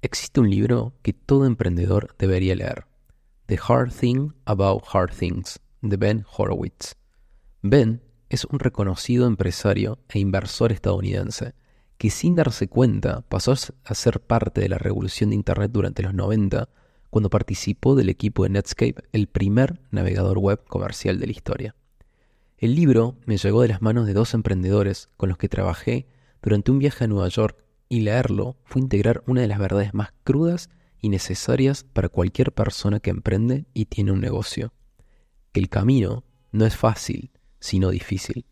Existe un libro que todo emprendedor debería leer. The Hard Thing About Hard Things, de Ben Horowitz. Ben es un reconocido empresario e inversor estadounidense que sin darse cuenta pasó a ser parte de la revolución de Internet durante los 90 cuando participó del equipo de Netscape, el primer navegador web comercial de la historia. El libro me llegó de las manos de dos emprendedores con los que trabajé durante un viaje a Nueva York y leerlo fue integrar una de las verdades más crudas y necesarias para cualquier persona que emprende y tiene un negocio. Que el camino no es fácil, sino difícil.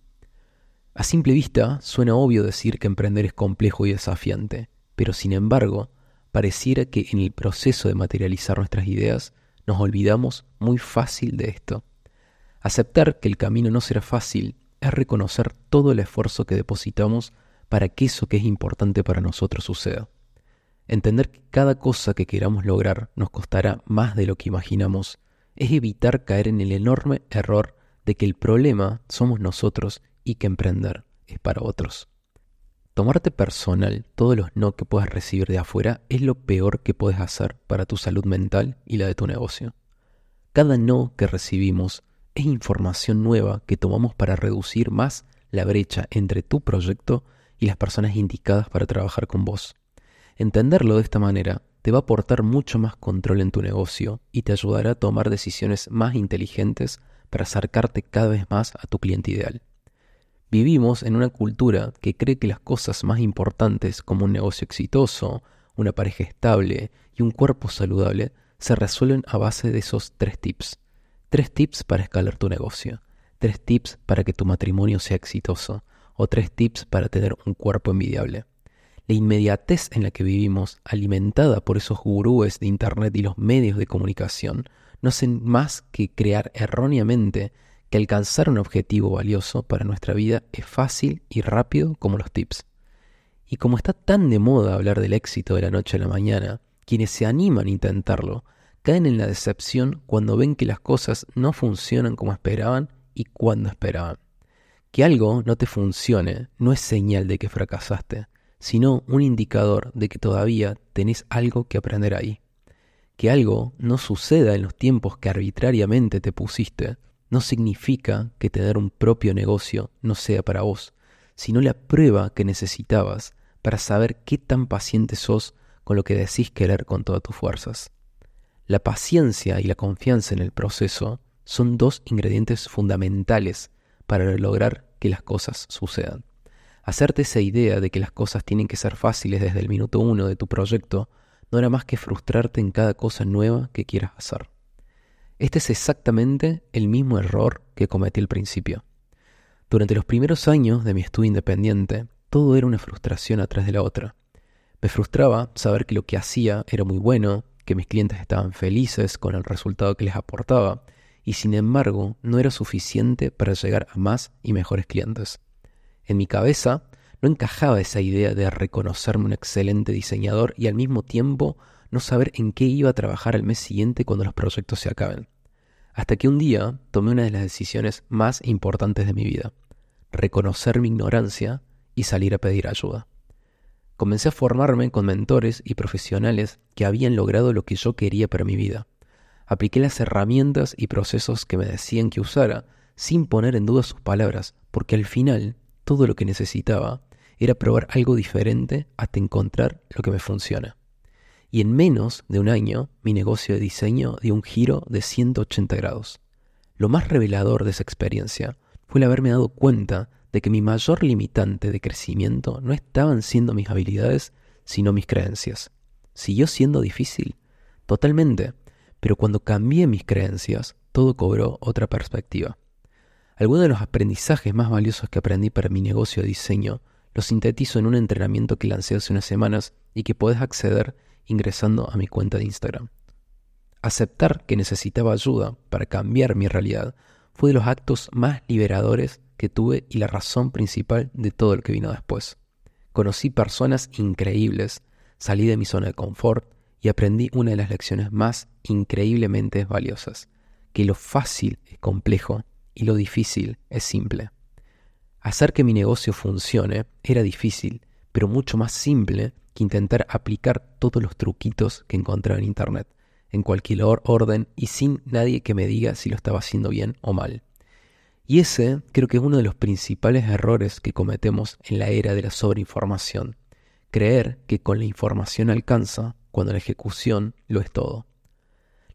A simple vista suena obvio decir que emprender es complejo y desafiante, pero sin embargo, pareciera que en el proceso de materializar nuestras ideas nos olvidamos muy fácil de esto. Aceptar que el camino no será fácil es reconocer todo el esfuerzo que depositamos para que eso que es importante para nosotros suceda. Entender que cada cosa que queramos lograr nos costará más de lo que imaginamos es evitar caer en el enorme error de que el problema somos nosotros y que emprender es para otros. Tomarte personal todos los no que puedas recibir de afuera es lo peor que puedes hacer para tu salud mental y la de tu negocio. Cada no que recibimos es información nueva que tomamos para reducir más la brecha entre tu proyecto y las personas indicadas para trabajar con vos. Entenderlo de esta manera te va a aportar mucho más control en tu negocio y te ayudará a tomar decisiones más inteligentes para acercarte cada vez más a tu cliente ideal. Vivimos en una cultura que cree que las cosas más importantes como un negocio exitoso, una pareja estable y un cuerpo saludable se resuelven a base de esos tres tips. Tres tips para escalar tu negocio, tres tips para que tu matrimonio sea exitoso o tres tips para tener un cuerpo envidiable. La inmediatez en la que vivimos, alimentada por esos gurúes de Internet y los medios de comunicación, no hacen más que crear erróneamente que alcanzar un objetivo valioso para nuestra vida es fácil y rápido como los tips. Y como está tan de moda hablar del éxito de la noche a la mañana, quienes se animan a intentarlo caen en la decepción cuando ven que las cosas no funcionan como esperaban y cuando esperaban. Que algo no te funcione no es señal de que fracasaste, sino un indicador de que todavía tenés algo que aprender ahí. Que algo no suceda en los tiempos que arbitrariamente te pusiste no significa que tener un propio negocio no sea para vos, sino la prueba que necesitabas para saber qué tan paciente sos con lo que decís querer con todas tus fuerzas. La paciencia y la confianza en el proceso son dos ingredientes fundamentales para lograr que las cosas sucedan. Hacerte esa idea de que las cosas tienen que ser fáciles desde el minuto uno de tu proyecto no era más que frustrarte en cada cosa nueva que quieras hacer. Este es exactamente el mismo error que cometí al principio. Durante los primeros años de mi estudio independiente, todo era una frustración atrás de la otra. Me frustraba saber que lo que hacía era muy bueno, que mis clientes estaban felices con el resultado que les aportaba, y sin embargo no era suficiente para llegar a más y mejores clientes. En mi cabeza no encajaba esa idea de reconocerme un excelente diseñador y al mismo tiempo no saber en qué iba a trabajar al mes siguiente cuando los proyectos se acaben. Hasta que un día tomé una de las decisiones más importantes de mi vida, reconocer mi ignorancia y salir a pedir ayuda. Comencé a formarme con mentores y profesionales que habían logrado lo que yo quería para mi vida. Apliqué las herramientas y procesos que me decían que usara, sin poner en duda sus palabras, porque al final todo lo que necesitaba era probar algo diferente hasta encontrar lo que me funciona y en menos de un año mi negocio de diseño dio un giro de 180 grados. Lo más revelador de esa experiencia fue el haberme dado cuenta de que mi mayor limitante de crecimiento no estaban siendo mis habilidades, sino mis creencias. ¿Siguió siendo difícil? Totalmente, pero cuando cambié mis creencias, todo cobró otra perspectiva. Algunos de los aprendizajes más valiosos que aprendí para mi negocio de diseño los sintetizo en un entrenamiento que lancé hace unas semanas y que puedes acceder ingresando a mi cuenta de Instagram. Aceptar que necesitaba ayuda para cambiar mi realidad fue de los actos más liberadores que tuve y la razón principal de todo lo que vino después. Conocí personas increíbles, salí de mi zona de confort y aprendí una de las lecciones más increíblemente valiosas, que lo fácil es complejo y lo difícil es simple. Hacer que mi negocio funcione era difícil, pero mucho más simple que intentar aplicar todos los truquitos que encontraba en Internet, en cualquier orden y sin nadie que me diga si lo estaba haciendo bien o mal. Y ese creo que es uno de los principales errores que cometemos en la era de la sobreinformación. Creer que con la información alcanza cuando la ejecución lo es todo.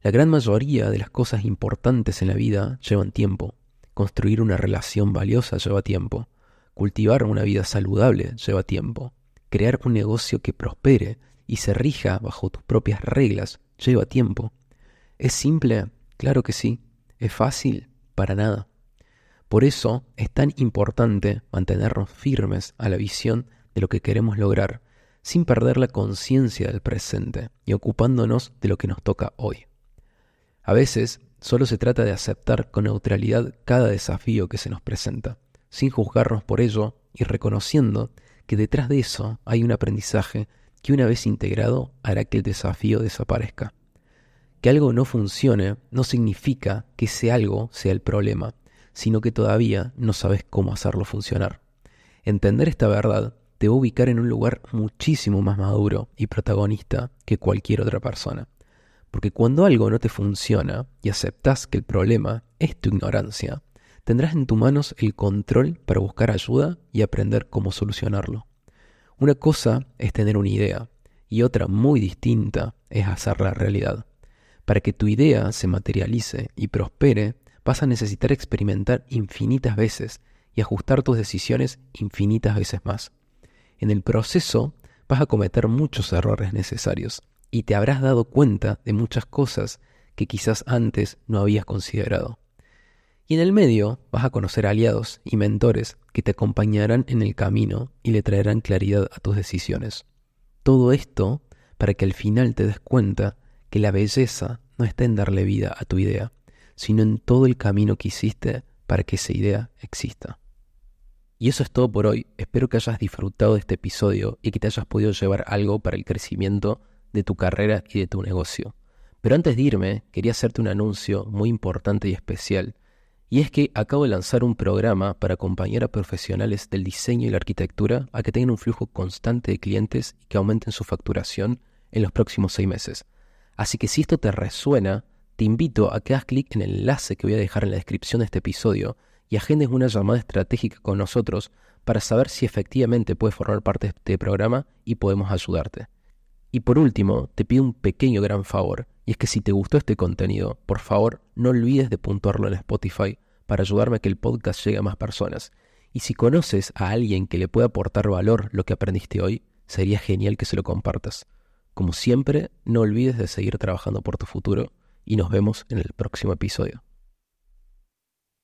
La gran mayoría de las cosas importantes en la vida llevan tiempo. Construir una relación valiosa lleva tiempo. Cultivar una vida saludable lleva tiempo. Crear un negocio que prospere y se rija bajo tus propias reglas lleva tiempo. ¿Es simple? Claro que sí. ¿Es fácil? Para nada. Por eso es tan importante mantenernos firmes a la visión de lo que queremos lograr, sin perder la conciencia del presente y ocupándonos de lo que nos toca hoy. A veces solo se trata de aceptar con neutralidad cada desafío que se nos presenta, sin juzgarnos por ello y reconociendo que detrás de eso hay un aprendizaje que una vez integrado hará que el desafío desaparezca. Que algo no funcione no significa que ese algo sea el problema, sino que todavía no sabes cómo hacerlo funcionar. Entender esta verdad te va a ubicar en un lugar muchísimo más maduro y protagonista que cualquier otra persona. Porque cuando algo no te funciona y aceptas que el problema es tu ignorancia, tendrás en tus manos el control para buscar ayuda y aprender cómo solucionarlo. Una cosa es tener una idea y otra muy distinta es hacerla realidad. Para que tu idea se materialice y prospere, vas a necesitar experimentar infinitas veces y ajustar tus decisiones infinitas veces más. En el proceso vas a cometer muchos errores necesarios y te habrás dado cuenta de muchas cosas que quizás antes no habías considerado. Y en el medio vas a conocer aliados y mentores que te acompañarán en el camino y le traerán claridad a tus decisiones. Todo esto para que al final te des cuenta que la belleza no está en darle vida a tu idea, sino en todo el camino que hiciste para que esa idea exista. Y eso es todo por hoy. Espero que hayas disfrutado de este episodio y que te hayas podido llevar algo para el crecimiento de tu carrera y de tu negocio. Pero antes de irme, quería hacerte un anuncio muy importante y especial. Y es que acabo de lanzar un programa para acompañar a profesionales del diseño y la arquitectura a que tengan un flujo constante de clientes y que aumenten su facturación en los próximos seis meses. Así que si esto te resuena, te invito a que hagas clic en el enlace que voy a dejar en la descripción de este episodio y agendes una llamada estratégica con nosotros para saber si efectivamente puedes formar parte de este programa y podemos ayudarte. Y por último, te pido un pequeño gran favor, y es que si te gustó este contenido, por favor no olvides de puntuarlo en Spotify para ayudarme a que el podcast llegue a más personas. Y si conoces a alguien que le pueda aportar valor lo que aprendiste hoy, sería genial que se lo compartas. Como siempre, no olvides de seguir trabajando por tu futuro y nos vemos en el próximo episodio.